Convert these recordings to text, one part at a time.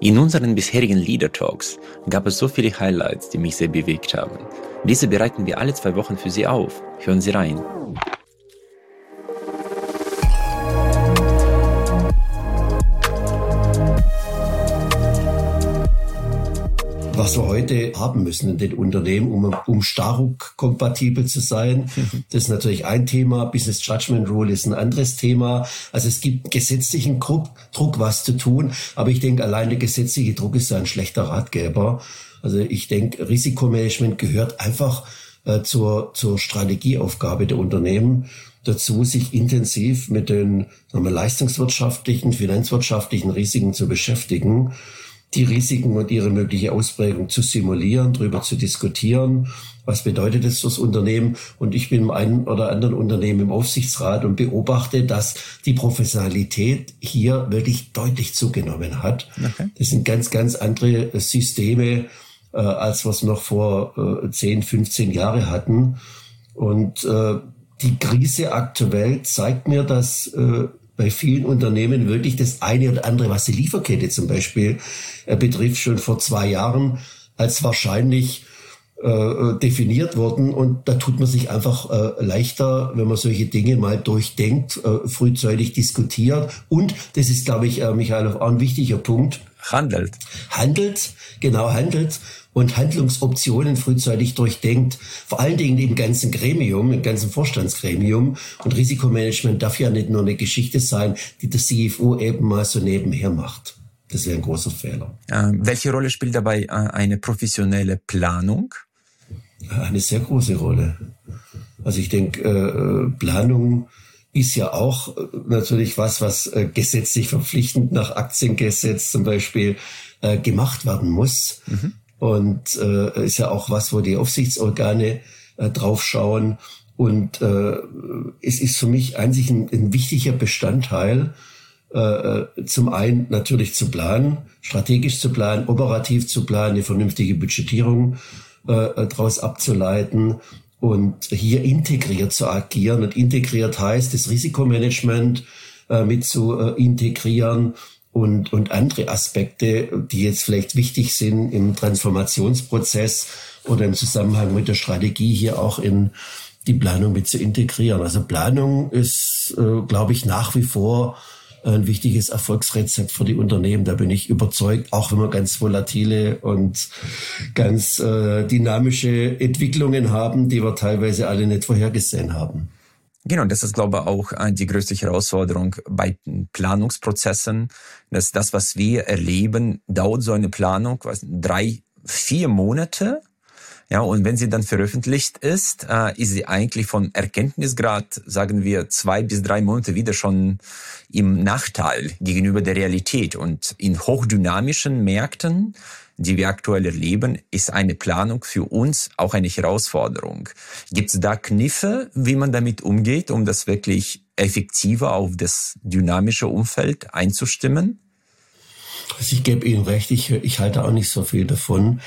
In unseren bisherigen Leader Talks gab es so viele Highlights, die mich sehr bewegt haben. Diese bereiten wir alle zwei Wochen für Sie auf. Hören Sie rein. Was wir heute haben müssen in den Unternehmen, um, um Staruk kompatibel zu sein. Das ist natürlich ein Thema. Business Judgment Rule ist ein anderes Thema. Also es gibt gesetzlichen Druck, Druck was zu tun. Aber ich denke, allein der gesetzliche Druck ist ein schlechter Ratgeber. Also ich denke, Risikomanagement gehört einfach äh, zur, zur Strategieaufgabe der Unternehmen dazu, sich intensiv mit den wir, leistungswirtschaftlichen, finanzwirtschaftlichen Risiken zu beschäftigen die Risiken und ihre mögliche Ausprägung zu simulieren, darüber zu diskutieren. Was bedeutet das fürs Unternehmen? Und ich bin im einen oder anderen Unternehmen im Aufsichtsrat und beobachte, dass die Professionalität hier wirklich deutlich zugenommen hat. Okay. Das sind ganz, ganz andere Systeme, äh, als was noch vor äh, 10, 15 Jahre hatten. Und äh, die Krise aktuell zeigt mir, dass äh, bei vielen Unternehmen wirklich das eine oder andere, was die Lieferkette zum Beispiel äh, betrifft, schon vor zwei Jahren als wahrscheinlich äh, äh, definiert worden. Und da tut man sich einfach äh, leichter, wenn man solche Dinge mal durchdenkt, äh, frühzeitig diskutiert. Und das ist, glaube ich, äh, Michael, auch ein wichtiger Punkt. Handelt. Handelt, genau handelt und Handlungsoptionen frühzeitig durchdenkt, vor allen Dingen im ganzen Gremium, im ganzen Vorstandsgremium. Und Risikomanagement darf ja nicht nur eine Geschichte sein, die der CFO eben mal so nebenher macht. Das wäre ein großer Fehler. Äh, welche Rolle spielt dabei äh, eine professionelle Planung? Eine sehr große Rolle. Also ich denke, äh, Planung ist ja auch äh, natürlich was, was äh, gesetzlich verpflichtend nach Aktiengesetz zum Beispiel äh, gemacht werden muss. Mhm. Und äh, ist ja auch was, wo die Aufsichtsorgane äh, draufschauen. Und äh, es ist für mich eigentlich ein, ein wichtiger Bestandteil, äh, zum einen natürlich zu planen, strategisch zu planen, operativ zu planen, eine vernünftige Budgetierung äh, daraus abzuleiten und hier integriert zu agieren. Und integriert heißt, das Risikomanagement äh, mit zu äh, integrieren und, und andere Aspekte, die jetzt vielleicht wichtig sind im Transformationsprozess oder im Zusammenhang mit der Strategie hier auch in die Planung mit zu integrieren. Also Planung ist, äh, glaube ich, nach wie vor ein wichtiges Erfolgsrezept für die Unternehmen. Da bin ich überzeugt, auch wenn wir ganz volatile und ganz äh, dynamische Entwicklungen haben, die wir teilweise alle nicht vorhergesehen haben. Genau, das ist, glaube ich, auch äh, die größte Herausforderung bei Planungsprozessen. Dass das, was wir erleben, dauert so eine Planung, was, drei, vier Monate. Ja, und wenn sie dann veröffentlicht ist, äh, ist sie eigentlich von Erkenntnisgrad, sagen wir, zwei bis drei Monate wieder schon im Nachteil gegenüber der Realität. Und in hochdynamischen Märkten die wir aktuell erleben, ist eine Planung für uns auch eine Herausforderung. Gibt es da Kniffe, wie man damit umgeht, um das wirklich effektiver auf das dynamische Umfeld einzustimmen? Also ich gebe Ihnen recht, ich, ich halte auch nicht so viel davon.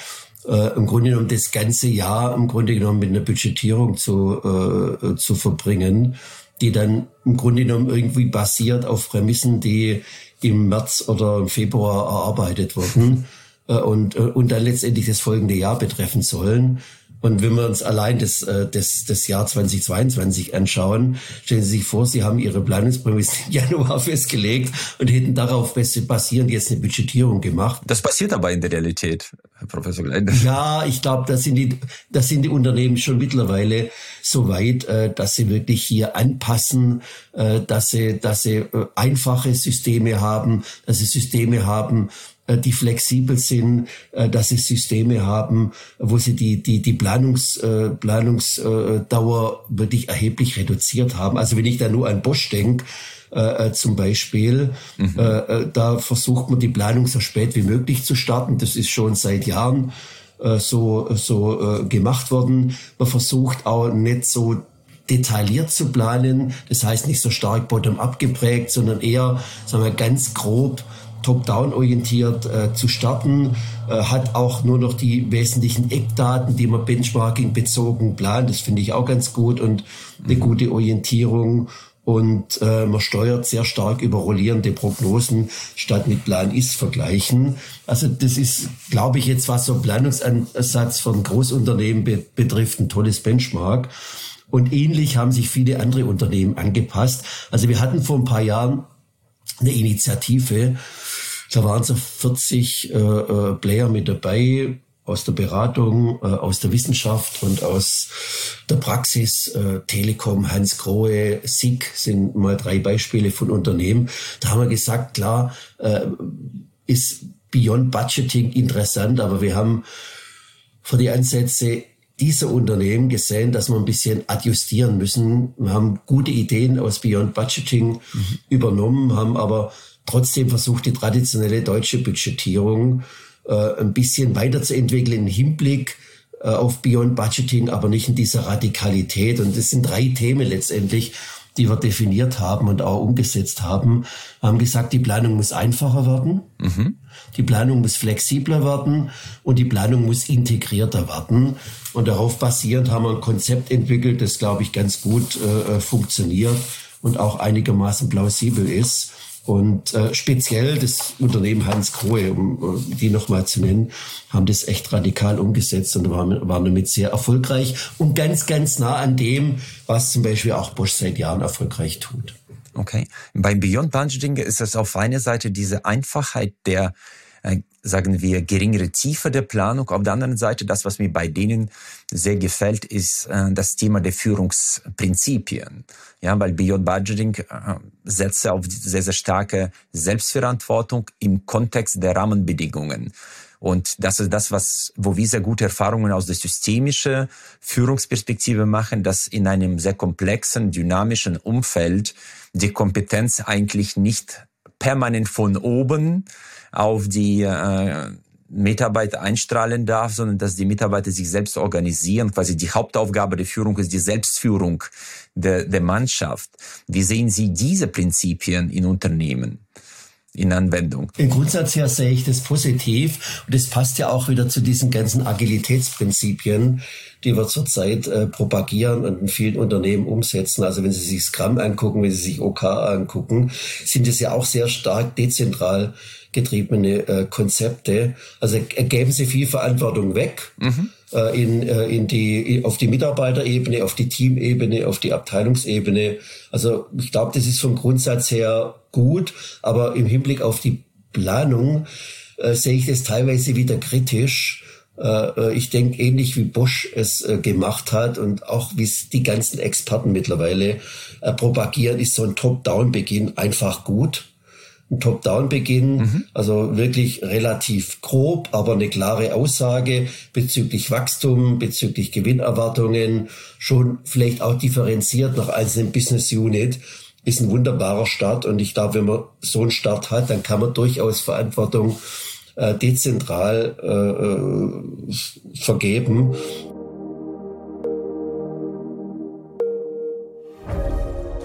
Äh, im Grunde genommen das ganze Jahr im Grunde genommen mit einer Budgetierung zu, äh, zu verbringen, die dann im Grunde genommen irgendwie basiert auf Prämissen, die im März oder im Februar erarbeitet wurden. Äh, und, äh, und dann letztendlich das folgende Jahr betreffen sollen. Und wenn wir uns allein das, äh, das, das Jahr 2022 anschauen, stellen Sie sich vor, Sie haben Ihre Planungsprämisse im Januar festgelegt und hätten darauf basierend jetzt eine Budgetierung gemacht. Das passiert aber in der Realität, Herr Professor Gleinde. Ja, ich glaube, da sind die, da sind die Unternehmen schon mittlerweile so weit, dass sie wirklich hier anpassen, dass sie, dass sie einfache Systeme haben, dass sie Systeme haben, äh, die flexibel sind, äh, dass sie Systeme haben, wo sie die, die, die Planungs, äh, Planungsdauer wirklich erheblich reduziert haben. Also wenn ich da nur an Bosch denke, äh, zum Beispiel. Mhm. Äh, da versucht man die Planung so spät wie möglich zu starten. Das ist schon seit Jahren äh, so, so äh, gemacht worden. Man versucht auch nicht so detailliert zu planen. Das heißt nicht so stark bottom-up geprägt, sondern eher, sagen wir, ganz grob top-down orientiert äh, zu starten, äh, hat auch nur noch die wesentlichen Eckdaten, die man Benchmarking bezogen plant. Das finde ich auch ganz gut und eine gute Orientierung. und äh, man steuert sehr stark über rollierende Prognosen statt mit Plan ist vergleichen. Also das ist, glaube ich, jetzt was so Planungsansatz von Großunternehmen be betrifft, ein tolles Benchmark. Und ähnlich haben sich viele andere Unternehmen angepasst. Also wir hatten vor ein paar Jahren eine Initiative, da waren so 40 äh, äh, Player mit dabei, aus der Beratung, äh, aus der Wissenschaft und aus der Praxis. Äh, Telekom, Hans Grohe, SIG sind mal drei Beispiele von Unternehmen. Da haben wir gesagt, klar, äh, ist Beyond Budgeting interessant, aber wir haben für die Ansätze dieser Unternehmen gesehen, dass wir ein bisschen adjustieren müssen. Wir haben gute Ideen aus Beyond Budgeting mhm. übernommen, haben aber trotzdem versucht, die traditionelle deutsche Budgetierung äh, ein bisschen weiterzuentwickeln im Hinblick äh, auf Beyond Budgeting, aber nicht in dieser Radikalität. Und das sind drei Themen letztendlich, die wir definiert haben und auch umgesetzt haben. Wir haben gesagt, die Planung muss einfacher werden, mhm. die Planung muss flexibler werden und die Planung muss integrierter werden. Und darauf basierend haben wir ein Konzept entwickelt, das, glaube ich, ganz gut äh, funktioniert und auch einigermaßen plausibel ist. Und äh, speziell das Unternehmen Hans Krohe, um äh, die nochmal zu nennen, haben das echt radikal umgesetzt und waren, waren damit sehr erfolgreich und ganz, ganz nah an dem, was zum Beispiel auch Bosch seit Jahren erfolgreich tut. Okay. Beim Beyond Budgeting ist es auf einer Seite diese Einfachheit der sagen wir, geringere Tiefe der Planung. Auf der anderen Seite, das, was mir bei denen sehr gefällt, ist äh, das Thema der Führungsprinzipien. Ja, weil Beyond Budgeting äh, setzt auf sehr, sehr starke Selbstverantwortung im Kontext der Rahmenbedingungen. Und das ist das, was, wo wir sehr gute Erfahrungen aus der systemischen Führungsperspektive machen, dass in einem sehr komplexen, dynamischen Umfeld die Kompetenz eigentlich nicht permanent von oben auf die äh, Mitarbeiter einstrahlen darf, sondern dass die Mitarbeiter sich selbst organisieren. Quasi die Hauptaufgabe der Führung ist die Selbstführung der, der Mannschaft. Wie sehen Sie diese Prinzipien in Unternehmen? In Anwendung. Im Grundsatz her sehe ich das positiv und das passt ja auch wieder zu diesen ganzen Agilitätsprinzipien, die wir zurzeit äh, propagieren und in vielen Unternehmen umsetzen. Also wenn Sie sich Scrum angucken, wenn Sie sich OK angucken, sind es ja auch sehr stark dezentral getriebene äh, Konzepte. Also geben Sie viel Verantwortung weg. Mhm äh, in, äh, in die, auf die Mitarbeiterebene, auf die Teamebene, auf die Abteilungsebene. Also ich glaube, das ist vom Grundsatz her gut, aber im Hinblick auf die Planung äh, sehe ich das teilweise wieder kritisch. Äh, ich denke, ähnlich wie Bosch es äh, gemacht hat und auch wie es die ganzen Experten mittlerweile äh, propagieren, ist so ein Top-Down-Beginn einfach gut ein Top-Down-Beginn, mhm. also wirklich relativ grob, aber eine klare Aussage bezüglich Wachstum, bezüglich Gewinnerwartungen, schon vielleicht auch differenziert nach einzelnen Business Unit, ist ein wunderbarer Start. Und ich glaube, wenn man so einen Start hat, dann kann man durchaus Verantwortung äh, dezentral äh, äh vergeben.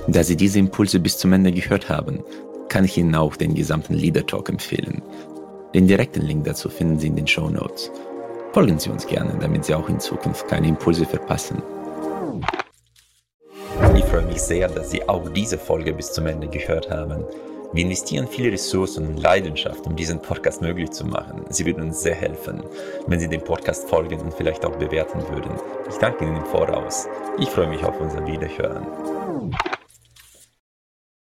Da Sie diese Impulse bis zum Ende gehört haben, kann ich Ihnen auch den gesamten Leader Talk empfehlen. Den direkten Link dazu finden Sie in den Show Notes. Folgen Sie uns gerne, damit Sie auch in Zukunft keine Impulse verpassen. Ich freue mich sehr, dass Sie auch diese Folge bis zum Ende gehört haben. Wir investieren viele Ressourcen und Leidenschaft, um diesen Podcast möglich zu machen. Sie würden uns sehr helfen, wenn Sie dem Podcast folgen und vielleicht auch bewerten würden. Ich danke Ihnen im Voraus. Ich freue mich auf unser Wiederhören.